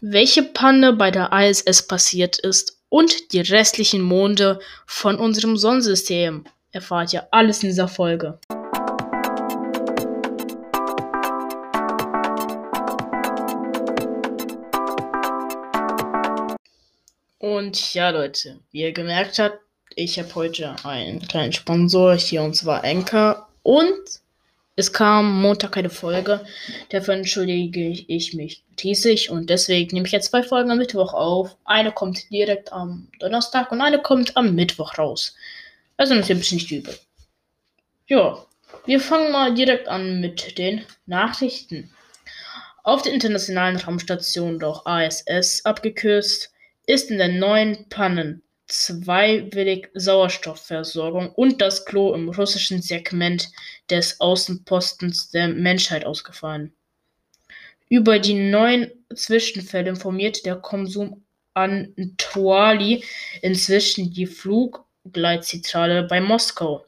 welche Panne bei der ISS passiert ist und die restlichen Monde von unserem Sonnensystem. Erfahrt ihr alles in dieser Folge. Und ja, Leute, wie ihr gemerkt habt, ich habe heute einen kleinen Sponsor hier und zwar Anchor. Und es kam Montag keine Folge. Dafür entschuldige ich mich riesig und deswegen nehme ich jetzt zwei Folgen am Mittwoch auf. Eine kommt direkt am Donnerstag und eine kommt am Mittwoch raus. Also natürlich nicht übel. Ja, wir fangen mal direkt an mit den Nachrichten. Auf der internationalen Raumstation, doch ISS abgekürzt, ist in der neuen Pannen zweiwillig Sauerstoffversorgung und das Klo im russischen Segment des Außenpostens der Menschheit ausgefallen. Über die neuen Zwischenfälle informiert der Konsum Antuali inzwischen die Fluggleitzentrale bei Moskau.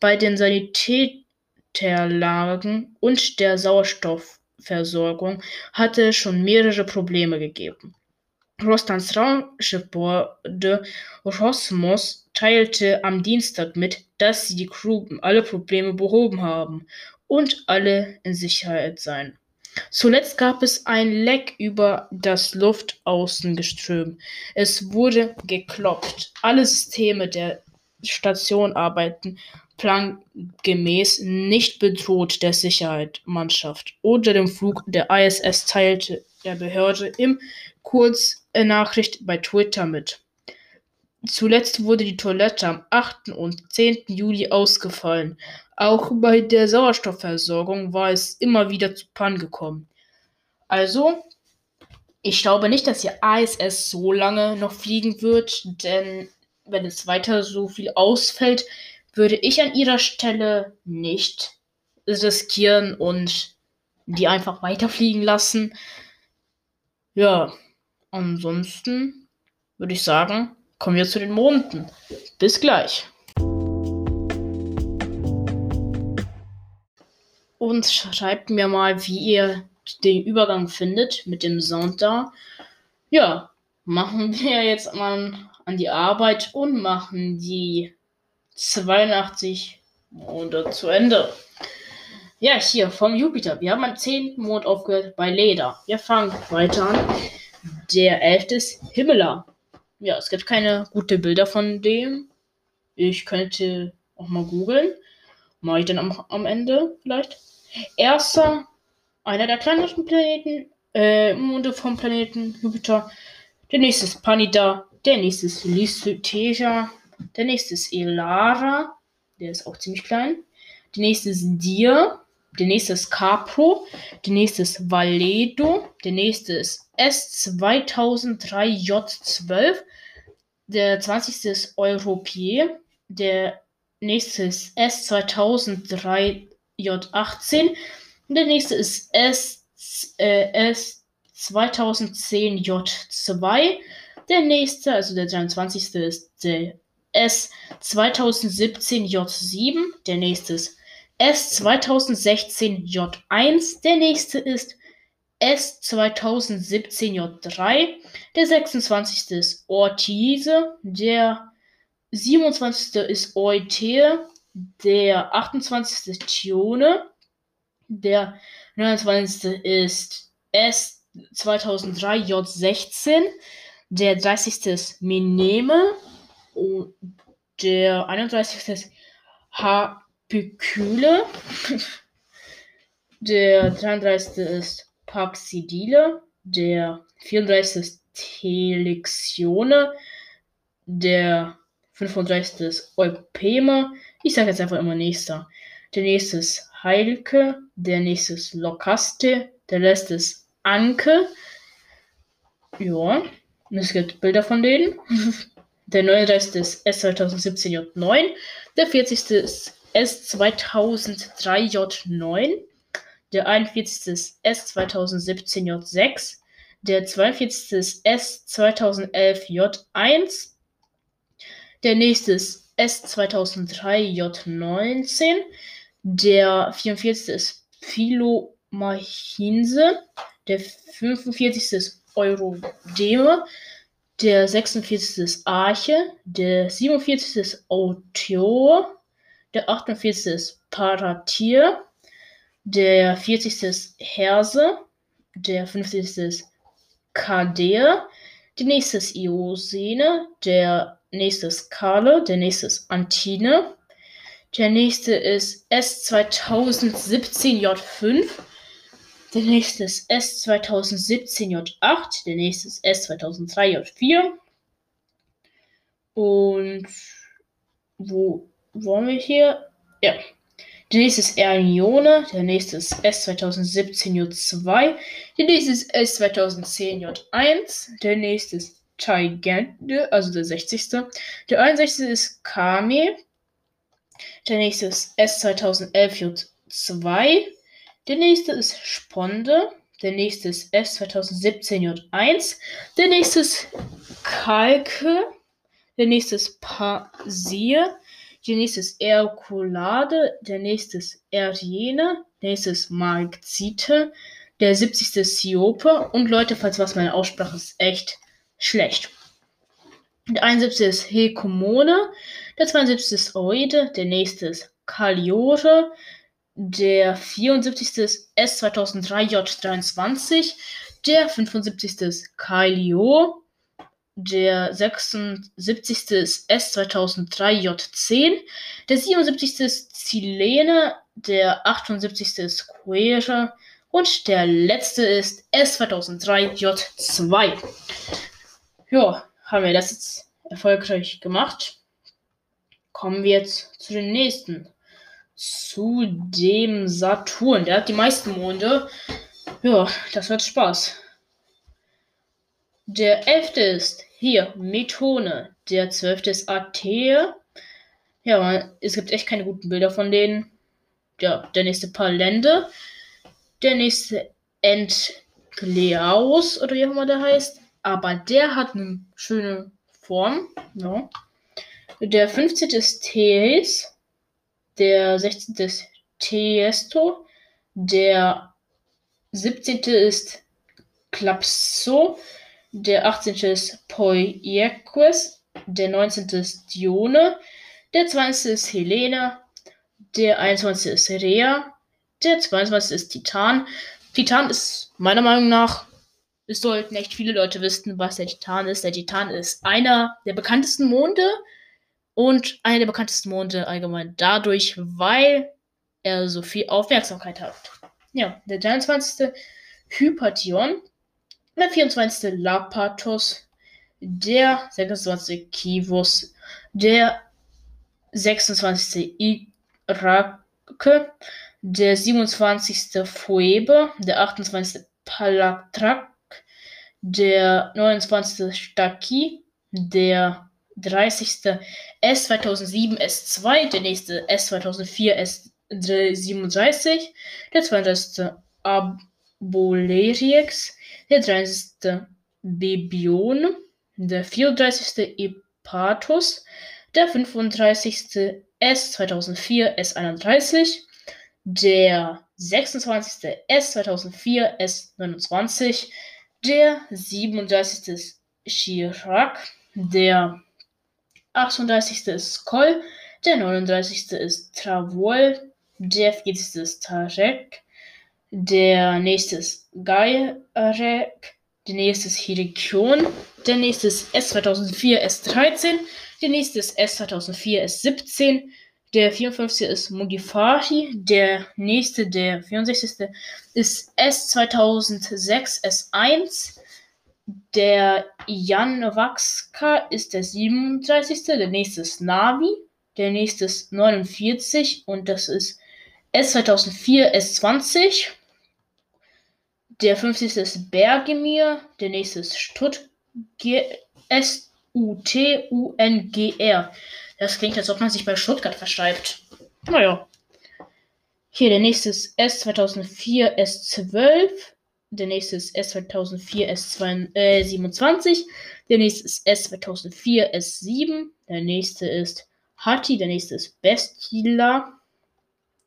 Bei den Sanitäterlagen und der Sauerstoffversorgung hatte es schon mehrere Probleme gegeben. Russlands Raumschiffbehörde Rosmos teilte am Dienstag mit, dass sie die Crew alle Probleme behoben haben und alle in Sicherheit seien. Zuletzt gab es ein Leck über das Luftaußengeström. Es wurde geklopft. Alle Systeme der Station arbeiten plangemäß nicht bedroht der Sicherheitsmannschaft oder dem Flug der ISS teilte der Behörde im Kurznachricht bei Twitter mit. Zuletzt wurde die Toilette am 8. und 10. Juli ausgefallen. Auch bei der Sauerstoffversorgung war es immer wieder zu Pannen gekommen. Also, ich glaube nicht, dass die ISS so lange noch fliegen wird, denn wenn es weiter so viel ausfällt, würde ich an ihrer Stelle nicht riskieren und die einfach weiterfliegen lassen. Ja, ansonsten würde ich sagen, kommen wir zu den Monden. Bis gleich. Und schreibt mir mal, wie ihr den Übergang findet mit dem Sound da. Ja, machen wir jetzt mal an die Arbeit und machen die 82 Monde zu Ende. Ja, hier vom Jupiter. Wir haben am 10. Mond aufgehört bei Leda. Wir fangen weiter an. Der 11. ist Himmler. Ja, es gibt keine gute Bilder von dem. Ich könnte auch mal googeln. Mache ich dann am, am Ende vielleicht. Erster, einer der kleinsten Planeten, äh, Monde vom Planeten Jupiter. Der nächste ist Panida. Der nächste ist Lysithesia. Der nächste ist Elara. Der ist auch ziemlich klein. Der nächste ist Dir. Der nächste ist Capro. Der nächste ist Valedo. Der nächste ist S2003J12. Der 20. ist Europier. Der nächste ist S2003J18. Und der nächste ist S, äh, S2010J2. Der nächste, also der 23. ist der S2017J7. Der nächste ist S2016J1. Der nächste ist S2017J3. Der 26. ist Ortize. Der 27. ist Oite. Der 28. ist Tione. Der 29. ist S2003J16. Der 30. ist Mineme. Und der 31. ist Hapykyle. Der 33. ist Paxidile. Der 34. ist Telexione. Der 35. ist Eupeme. Ich sage jetzt einfach immer nächster. Der nächste ist Heilke. Der nächste ist Lokaste. Der letzte ist Anke. Ja. Es gibt Bilder von denen. Der 39. ist S2017J9. Der 40. ist S2003J9. Der 41. ist S2017J6. Der 42. ist S2011J1. Der nächste ist S2003J19. Der 44. ist Philomachinse. Der 45. ist Eurodeme. Der 46. ist Arche. Der 47. ist Autio. Der 48. ist Paratir. Der 40. ist Herse. Der 50. ist Kadea. Der nächste ist Iosene. Der nächste ist Kale. Der nächste ist Antine. Der nächste ist S2017J5. Der nächste ist S2017J8. Der nächste ist S2003J4. Und wo wollen wir hier? Ja. Der nächste ist Ernione. Der nächste ist S2017J2. Der nächste ist S2010J1. Der nächste ist Gigante, also der 60. Der 61. ist Kame. Der nächste ist S2011J2. Der nächste ist Sponde. Der nächste ist S2017J1. Der nächste ist Kalke. Der nächste ist Pasir. Der nächste ist Erkulade. Der nächste ist Erdiene. Der nächste ist Marxite. Der 70. ist Siope. Und Leute, falls was meine Aussprache ist echt schlecht. Der 71. ist Hekomone. Der 72. ist Oide. Der nächste ist Kaliore. Der 74. ist S2003J23. Der 75. ist Kailio. Der 76. ist S2003J10. Der 77. ist Zilene. Der 78. ist Quere. Und der letzte ist S2003J2. Ja, haben wir das jetzt erfolgreich gemacht. Kommen wir jetzt zu den nächsten zu dem Saturn. Der hat die meisten Monde. Ja, das wird Spaß. Der elfte ist hier Methone. Der zwölfte ist Athee. Ja, es gibt echt keine guten Bilder von denen. Ja, der nächste Palende. Der nächste Entgleaus oder wie auch immer der heißt. Aber der hat eine schöne Form. Ja. Der 15. ist Thees der 16. ist Tiesto, der 17. ist Klapso, der 18. ist Poieques, der 19. ist Dione, der 20. ist Helena, der 21. ist Rea, der 22. ist Titan. Titan ist meiner Meinung nach, es sollten echt viele Leute wissen, was der Titan ist. Der Titan ist einer der bekanntesten Monde und einer der bekanntesten Monde allgemein dadurch, weil er so viel Aufmerksamkeit hat. Ja, der 23. Hypation, der 24. Lapatos, der 26. Kivus, der 26. Irake, der 27. Phoebe, der 28. Palatrak, der 29. Staki, der 30. S2007 S2, der nächste S2004 S37, der 32. Aboleriex, der 30. Bebion, der 34. Epatus, der 35. S2004 S31, der 26. S2004 S29, der 37. Chirac, der 38. ist Skoll, der 39. ist Travol, der 40. ist Tarek, der nächste ist Gairek, der nächste ist Hirikion, der nächste ist S2004 S13, der nächste ist S2004 S17, der 54. ist Mugifari, der nächste, der 64. ist S2006 S1, der Jan Waxka ist der 37. Der nächste ist Navi. Der nächste ist 49 und das ist S2004 S20. Der 50. ist Bergemir. Der nächste ist Stutt S-U-T-U-N-G-R. Das klingt, als ob man sich bei Stuttgart verschreibt. Naja. Hier, der nächste ist S2004 S12. Der nächste ist S2004 S27. Der nächste ist S2004 S7. Der nächste ist Hati. Der nächste ist Bestila.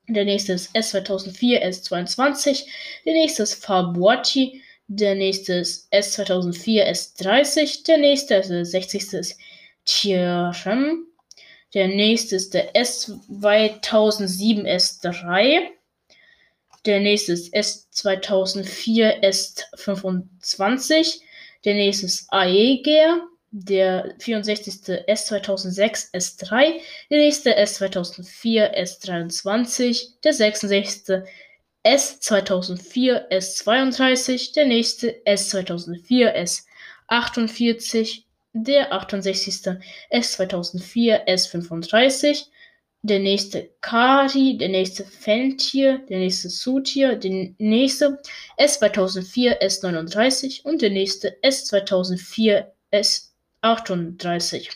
Der nächste ist S2004 S22. Der nächste ist Fabuati. Der nächste ist S2004 S30. Der nächste, also der 60. ist Tirem. Der nächste ist der S2007 S3. Der nächste ist S2004 S25. Der nächste ist Aeger. Der 64. S2006 S3. Der nächste S2004 S23. Der 66. S2004 S32. Der nächste S2004 S48 der 68. S2004 S35, der nächste Kari, der nächste Fentir, der nächste Sutir, der nächste S2004 S39 und der nächste S2004 S38.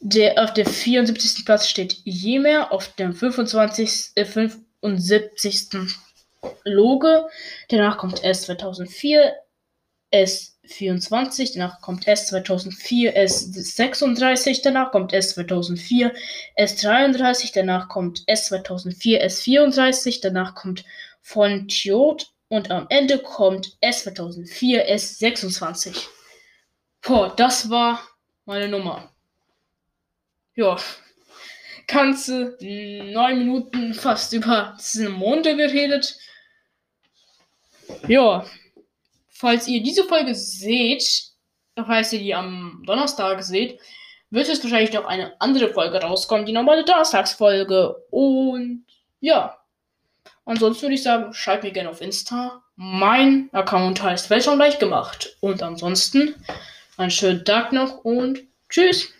Der, auf dem 74. Platz steht Jemer, auf dem 25, äh, 75. Loge, danach kommt S2004 S24, danach kommt S2004 S36, danach kommt S2004 S33, danach kommt S2004 S34, danach kommt Fontiot und am Ende kommt S2004 S26. Boah, das war meine Nummer. Ja, ganze neun Minuten fast über Monde geredet. Ja, falls ihr diese Folge seht, falls ihr die am Donnerstag seht, wird es wahrscheinlich noch eine andere Folge rauskommen, die normale Donnerstagsfolge. Und ja. Ansonsten würde ich sagen, schreibt mir gerne auf Insta. Mein Account heißt Welt schon leicht gemacht. Und ansonsten einen schönen Tag noch und tschüss.